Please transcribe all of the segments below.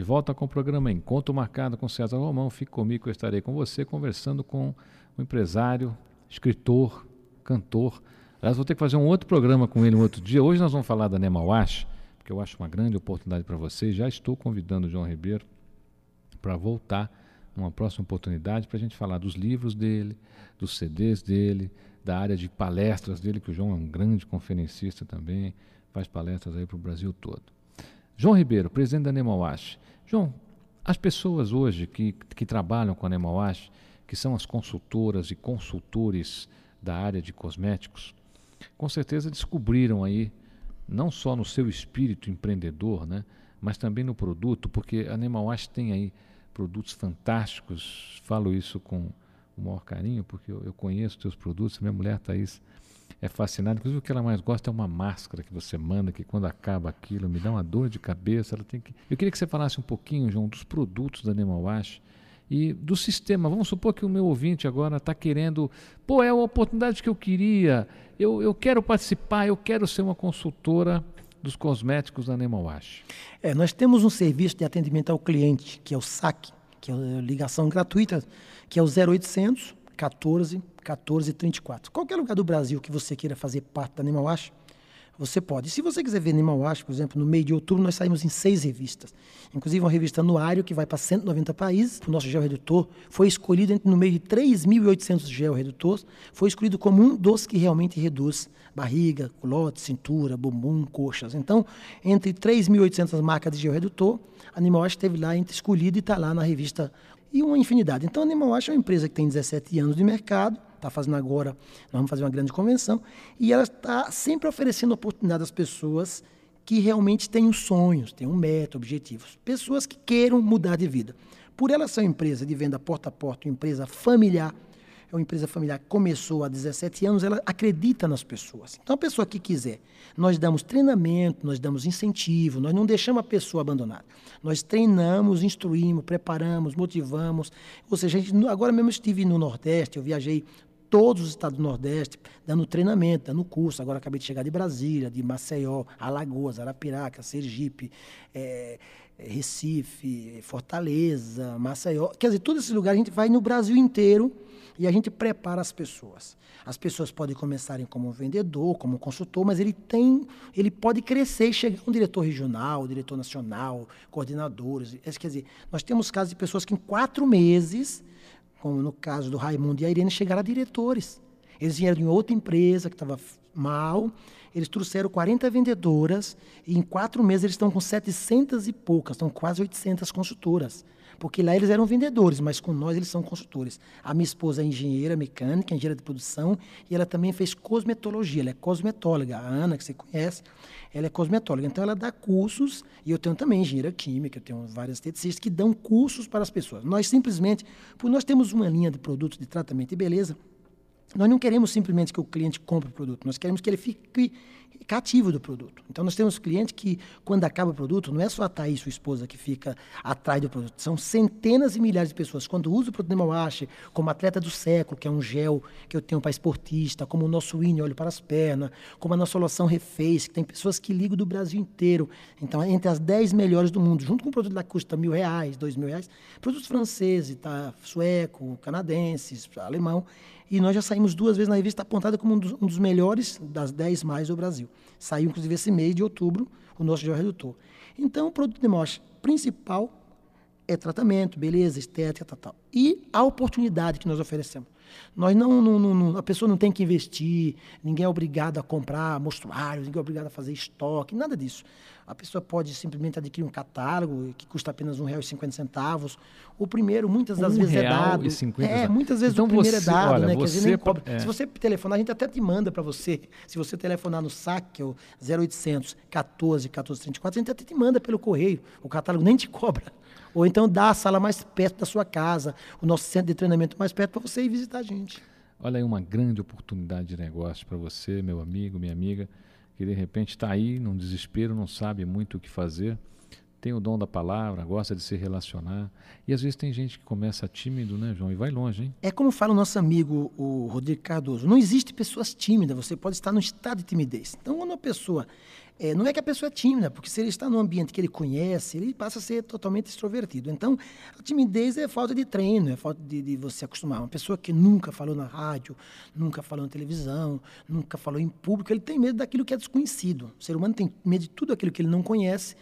De volta com o programa Encontro Marcado com César Romão. Fique comigo, eu estarei com você conversando com um empresário, escritor, cantor. Aliás, vou ter que fazer um outro programa com ele um outro dia. Hoje nós vamos falar da Nemawash, porque eu acho uma grande oportunidade para vocês. Já estou convidando o João Ribeiro para voltar numa próxima oportunidade para a gente falar dos livros dele, dos CDs dele, da área de palestras dele, que o João é um grande conferencista também, faz palestras aí para o Brasil todo. João Ribeiro, presidente da Nemawash. João, as pessoas hoje que, que trabalham com a Nemawash, que são as consultoras e consultores da área de cosméticos, com certeza descobriram aí, não só no seu espírito empreendedor, né, mas também no produto, porque a Nemawash tem aí produtos fantásticos, falo isso com o maior carinho, porque eu, eu conheço teus produtos, minha mulher Thaís é fascinada, inclusive o que ela mais gosta é uma máscara que você manda, que quando acaba aquilo me dá uma dor de cabeça, ela tem que... Eu queria que você falasse um pouquinho, João, dos produtos da Nemawash, e do sistema. Vamos supor que o meu ouvinte agora está querendo, pô, é a oportunidade que eu queria, eu, eu quero participar, eu quero ser uma consultora dos cosméticos da Nemawash. É, nós temos um serviço de atendimento ao cliente, que é o SAC, que é a ligação gratuita, que é o 0800 14 14 34. Qualquer lugar do Brasil que você queira fazer parte da Nemawash, você pode. Se você quiser ver Animal Watch, por exemplo, no meio de outubro nós saímos em seis revistas. Inclusive uma revista anuário que vai para 190 países. O nosso gel redutor foi escolhido no meio de 3.800 gel redutores, foi escolhido como um dos que realmente reduz barriga, culote, cintura, bumbum, coxas. Então, entre 3.800 marcas de gel redutor, a Animal Watch esteve lá entre escolhido e está lá na revista e uma infinidade. Então, a Animal Watch é uma empresa que tem 17 anos de mercado, está fazendo agora, nós vamos fazer uma grande convenção, e ela está sempre oferecendo oportunidade às pessoas que realmente têm sonhos, têm um método, objetivos. Pessoas que queiram mudar de vida. Por ela ser uma empresa de venda porta a porta, uma empresa familiar, é uma empresa familiar que começou há 17 anos, ela acredita nas pessoas. Então, a pessoa que quiser, nós damos treinamento, nós damos incentivo, nós não deixamos a pessoa abandonada. Nós treinamos, instruímos, preparamos, motivamos. Ou seja, gente, agora mesmo estive no Nordeste, eu viajei todos os estados do Nordeste, dando treinamento, dando curso. Agora acabei de chegar de Brasília, de Maceió, Alagoas, Arapiraca, Sergipe, é, Recife, Fortaleza, Maceió. Quer dizer, todos esses lugares a gente vai no Brasil inteiro e a gente prepara as pessoas. As pessoas podem começarem como vendedor, como consultor, mas ele tem, ele pode crescer e chegar um diretor regional, diretor nacional, coordenadores. Quer dizer, nós temos casos de pessoas que em quatro meses como no caso do Raimundo e a Irene, chegaram a diretores. Eles vieram de outra empresa que estava mal, eles trouxeram 40 vendedoras e em quatro meses eles estão com 700 e poucas, estão quase 800 consultoras. Porque lá eles eram vendedores, mas com nós eles são consultores. A minha esposa é engenheira mecânica, engenheira de produção, e ela também fez cosmetologia, ela é cosmetóloga. A Ana, que você conhece, ela é cosmetóloga. Então ela dá cursos, e eu tenho também engenheira química, eu tenho várias esteticistas que dão cursos para as pessoas. Nós simplesmente, por nós temos uma linha de produtos de tratamento e beleza, nós não queremos simplesmente que o cliente compre o produto, nós queremos que ele fique cativo do produto. Então, nós temos clientes que, quando acaba o produto, não é só a Thaís, sua esposa, que fica atrás do produto. São centenas e milhares de pessoas. Quando usa o produto Nemawash, como atleta do século, que é um gel que eu tenho para esportista, como o nosso INE, olho para as pernas, como a nossa loção Reface, que tem pessoas que ligam do Brasil inteiro. Então, entre as 10 melhores do mundo, junto com o produto lá que custa mil reais, dois mil reais, produtos franceses, tá, sueco, canadenses, alemão, e nós já saímos duas vezes na revista apontada como um dos, um dos melhores das 10 mais do Brasil. Saiu, inclusive, esse mês de outubro, o nosso gel redutor. Então, o produto de mostra principal é tratamento, beleza, estética, tal, tal. E a oportunidade que nós oferecemos. Nós não, não, não, a pessoa não tem que investir, ninguém é obrigado a comprar mostruários, ninguém é obrigado a fazer estoque, nada disso. A pessoa pode simplesmente adquirir um catálogo que custa apenas R$ 1,50. O primeiro, muitas das um vezes, é dado. E 50 é, muitas vezes então o primeiro você, é dado, olha, né? Você, dizer, cobra. é. Se você telefonar, a gente até te manda para você. Se você telefonar no SAC, que é o 0800 14 14 34, a gente até te manda pelo correio. O catálogo nem te cobra. Ou então dá a sala mais perto da sua casa, o nosso centro de treinamento mais perto para você ir visitar a gente. Olha aí uma grande oportunidade de negócio para você, meu amigo, minha amiga, que de repente está aí num desespero, não sabe muito o que fazer, tem o dom da palavra, gosta de se relacionar. E às vezes tem gente que começa tímido, né, João, e vai longe, hein? É como fala o nosso amigo, o Rodrigo Cardoso: não existe pessoas tímidas, você pode estar no estado de timidez. Então, quando uma pessoa é, não é que a pessoa é tímida, porque se ele está num ambiente que ele conhece, ele passa a ser totalmente extrovertido. Então, a timidez é falta de treino, é falta de, de você acostumar. Uma pessoa que nunca falou na rádio, nunca falou na televisão, nunca falou em público, ele tem medo daquilo que é desconhecido. O ser humano tem medo de tudo aquilo que ele não conhece,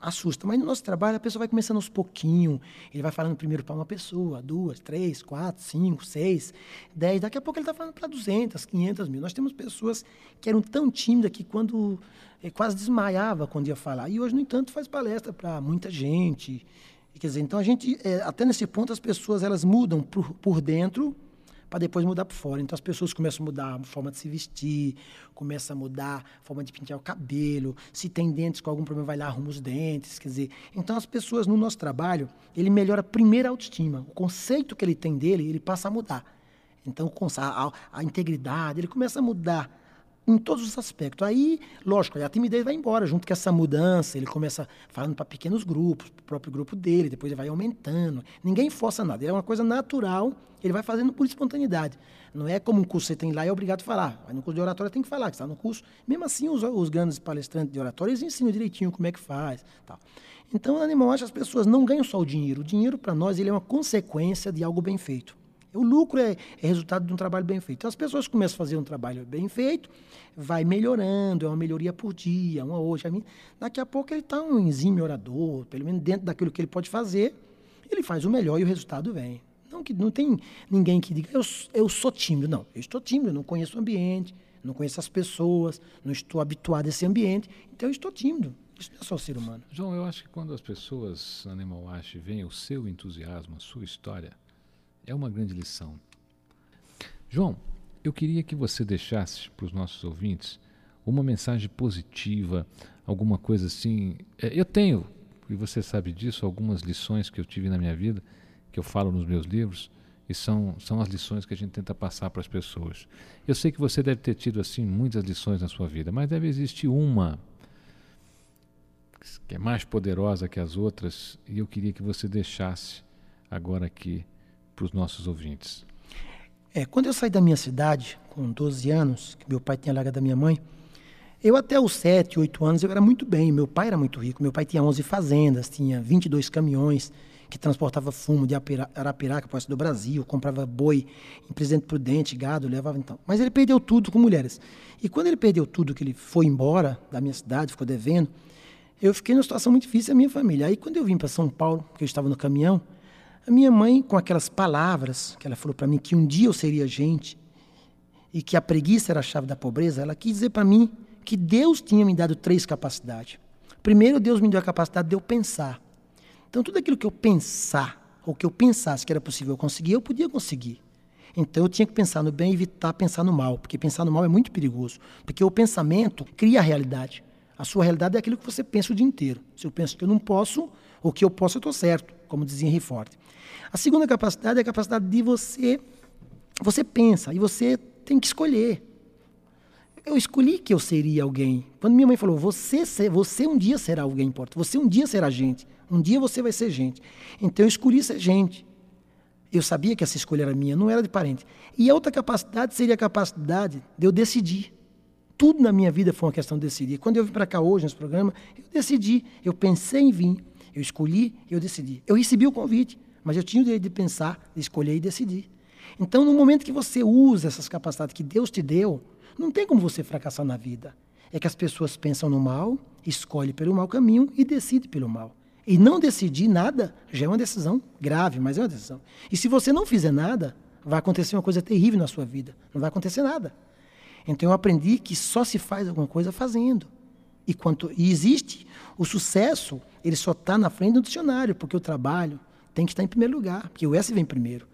assusta. Mas no nosso trabalho, a pessoa vai começando aos pouquinhos. Ele vai falando primeiro para uma pessoa, duas, três, quatro, cinco, seis, dez. Daqui a pouco ele está falando para 200, 500 mil. Nós temos pessoas que eram tão tímidas que quando eh, quase desmaiava quando ia falar. E hoje, no entanto, faz palestra para muita gente. Quer dizer, então a gente, é, até nesse ponto, as pessoas elas mudam por, por dentro para depois mudar por fora. Então as pessoas começam a mudar a forma de se vestir, começam a mudar a forma de pintar o cabelo, se tem dentes com algum problema, vai lá, arruma os dentes, quer dizer. Então as pessoas no nosso trabalho, ele melhora primeiro a autoestima. O conceito que ele tem dele, ele passa a mudar. Então a, a, a integridade, ele começa a mudar em todos os aspectos. Aí, lógico, a timidez vai embora junto com essa mudança. Ele começa falando para pequenos grupos, para o próprio grupo dele, depois ele vai aumentando. Ninguém força nada, é uma coisa natural, ele vai fazendo por espontaneidade. Não é como um curso que você tem lá e é obrigado a falar. Mas no curso de oratória tem que falar, que está no curso. Mesmo assim, os, os, grandes palestrantes de oratória, eles ensinam direitinho como é que faz. Tal. Então, o animal acha as pessoas não ganham só o dinheiro. O dinheiro, para nós, ele é uma consequência de algo bem feito. O lucro é, é, resultado de um trabalho bem feito. Então, as pessoas começam a fazer um trabalho bem feito, vai melhorando, é uma melhoria por dia, uma hoje. Daqui a pouco ele está um enzime orador, pelo menos dentro daquilo que ele pode fazer, ele faz o melhor e o resultado vem. Não, que, não tem ninguém que diga, eu, eu sou tímido. Não, eu estou tímido, eu não conheço o ambiente, não conheço as pessoas, não estou habituado a esse ambiente, então eu estou tímido. Isso não é só ser humano. João, eu acho que quando as pessoas, Animal Ash, veem o seu entusiasmo, a sua história, é uma grande lição. João, eu queria que você deixasse para os nossos ouvintes uma mensagem positiva, alguma coisa assim. É, eu tenho, e você sabe disso, algumas lições que eu tive na minha vida, que eu falo nos meus livros, e são, são as lições que a gente tenta passar para as pessoas. Eu sei que você deve ter tido assim muitas lições na sua vida, mas deve existir uma que é mais poderosa que as outras, e eu queria que você deixasse agora aqui para os nossos ouvintes? É, quando eu saí da minha cidade, com 12 anos, que meu pai tinha largado da minha mãe, eu até os 7, 8 anos eu era muito bem. Meu pai era muito rico. Meu pai tinha 11 fazendas, tinha 22 caminhões que transportava fumo de Arapiraca para o do Brasil, comprava boi em Presidente Prudente, gado, levava então. Mas ele perdeu tudo com mulheres. E quando ele perdeu tudo, que ele foi embora da minha cidade, ficou devendo, eu fiquei numa situação muito difícil a minha família. Aí quando eu vim para São Paulo, que eu estava no caminhão, a minha mãe, com aquelas palavras que ela falou para mim, que um dia eu seria gente e que a preguiça era a chave da pobreza, ela quis dizer para mim que Deus tinha me dado três capacidades. Primeiro, Deus me deu a capacidade de eu pensar. Então, tudo aquilo que eu pensar, ou que eu pensasse que era possível eu conseguir, eu podia conseguir. Então, eu tinha que pensar no bem e evitar pensar no mal, porque pensar no mal é muito perigoso. Porque o pensamento cria a realidade. A sua realidade é aquilo que você pensa o dia inteiro. Se eu penso que eu não posso, ou que eu posso, eu estou certo, como dizia Henry Ford. A segunda capacidade é a capacidade de você. Você pensa e você tem que escolher. Eu escolhi que eu seria alguém. Quando minha mãe falou, você, você um dia será alguém importante, você um dia será gente, um dia você vai ser gente. Então eu escolhi ser gente. Eu sabia que essa escolha era minha, não era de parente. E a outra capacidade seria a capacidade de eu decidir. Tudo na minha vida foi uma questão de decidir. Quando eu vim para cá hoje, nesse programa, eu decidi, eu pensei em vir, eu escolhi, eu decidi. Eu recebi o convite. Mas eu tinha o direito de pensar, de escolher e decidir. Então, no momento que você usa essas capacidades que Deus te deu, não tem como você fracassar na vida. É que as pessoas pensam no mal, escolhem pelo mau caminho e decidem pelo mal. E não decidir nada já é uma decisão grave, mas é uma decisão. E se você não fizer nada, vai acontecer uma coisa terrível na sua vida. Não vai acontecer nada. Então eu aprendi que só se faz alguma coisa fazendo. E, quanto, e existe o sucesso, ele só está na frente do dicionário, porque o trabalho, tem que estar em primeiro lugar, porque o S vem primeiro.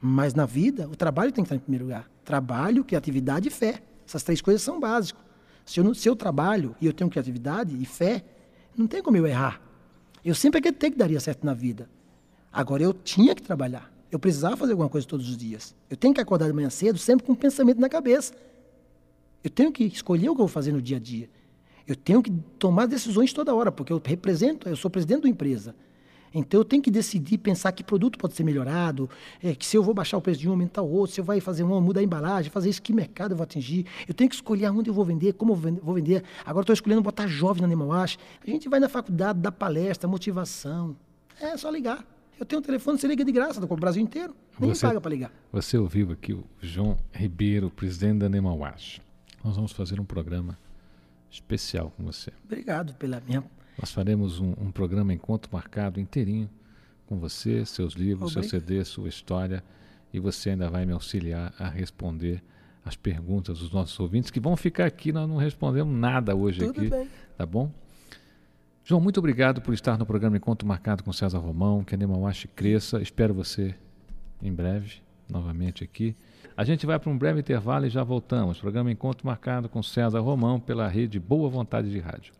Mas na vida, o trabalho tem que estar em primeiro lugar. Trabalho, criatividade e fé. Essas três coisas são básicas. Se eu, se eu trabalho e eu tenho criatividade e fé, não tem como eu errar. Eu sempre acreditei que daria certo na vida. Agora, eu tinha que trabalhar. Eu precisava fazer alguma coisa todos os dias. Eu tenho que acordar de manhã cedo, sempre com um pensamento na cabeça. Eu tenho que escolher o que eu vou fazer no dia a dia. Eu tenho que tomar decisões toda hora, porque eu represento, eu sou presidente da empresa. Então eu tenho que decidir, pensar que produto pode ser melhorado, é, que se eu vou baixar o preço de um, aumentar o outro, se eu vai fazer uma, mudar a embalagem, fazer isso, que mercado eu vou atingir. Eu tenho que escolher onde eu vou vender, como eu vou vender. Agora estou escolhendo botar jovem na Animal Wash. A gente vai na faculdade, dá palestra, motivação. É só ligar. Eu tenho um telefone, você liga de graça, do Brasil inteiro. Nem Você- paga para ligar. Você ouviu aqui o João Ribeiro, presidente da Animal Wash. Nós vamos fazer um programa especial com você. Obrigado pela minha. Nós faremos um, um programa encontro marcado inteirinho com você, seus livros, seu Obrigado. CD, sua história, e você ainda vai me auxiliar a responder as perguntas dos nossos ouvintes que vão ficar aqui. Nós não respondemos nada hoje Tudo aqui, bem. tá bom? João, muito obrigado por estar no programa Encontro Marcado com César Romão. Que a Animal Wash cresça. Espero você em breve, novamente aqui. A gente vai para um breve intervalo e já voltamos. Programa Encontro Marcado com César Romão pela rede Boa Vontade de Rádio.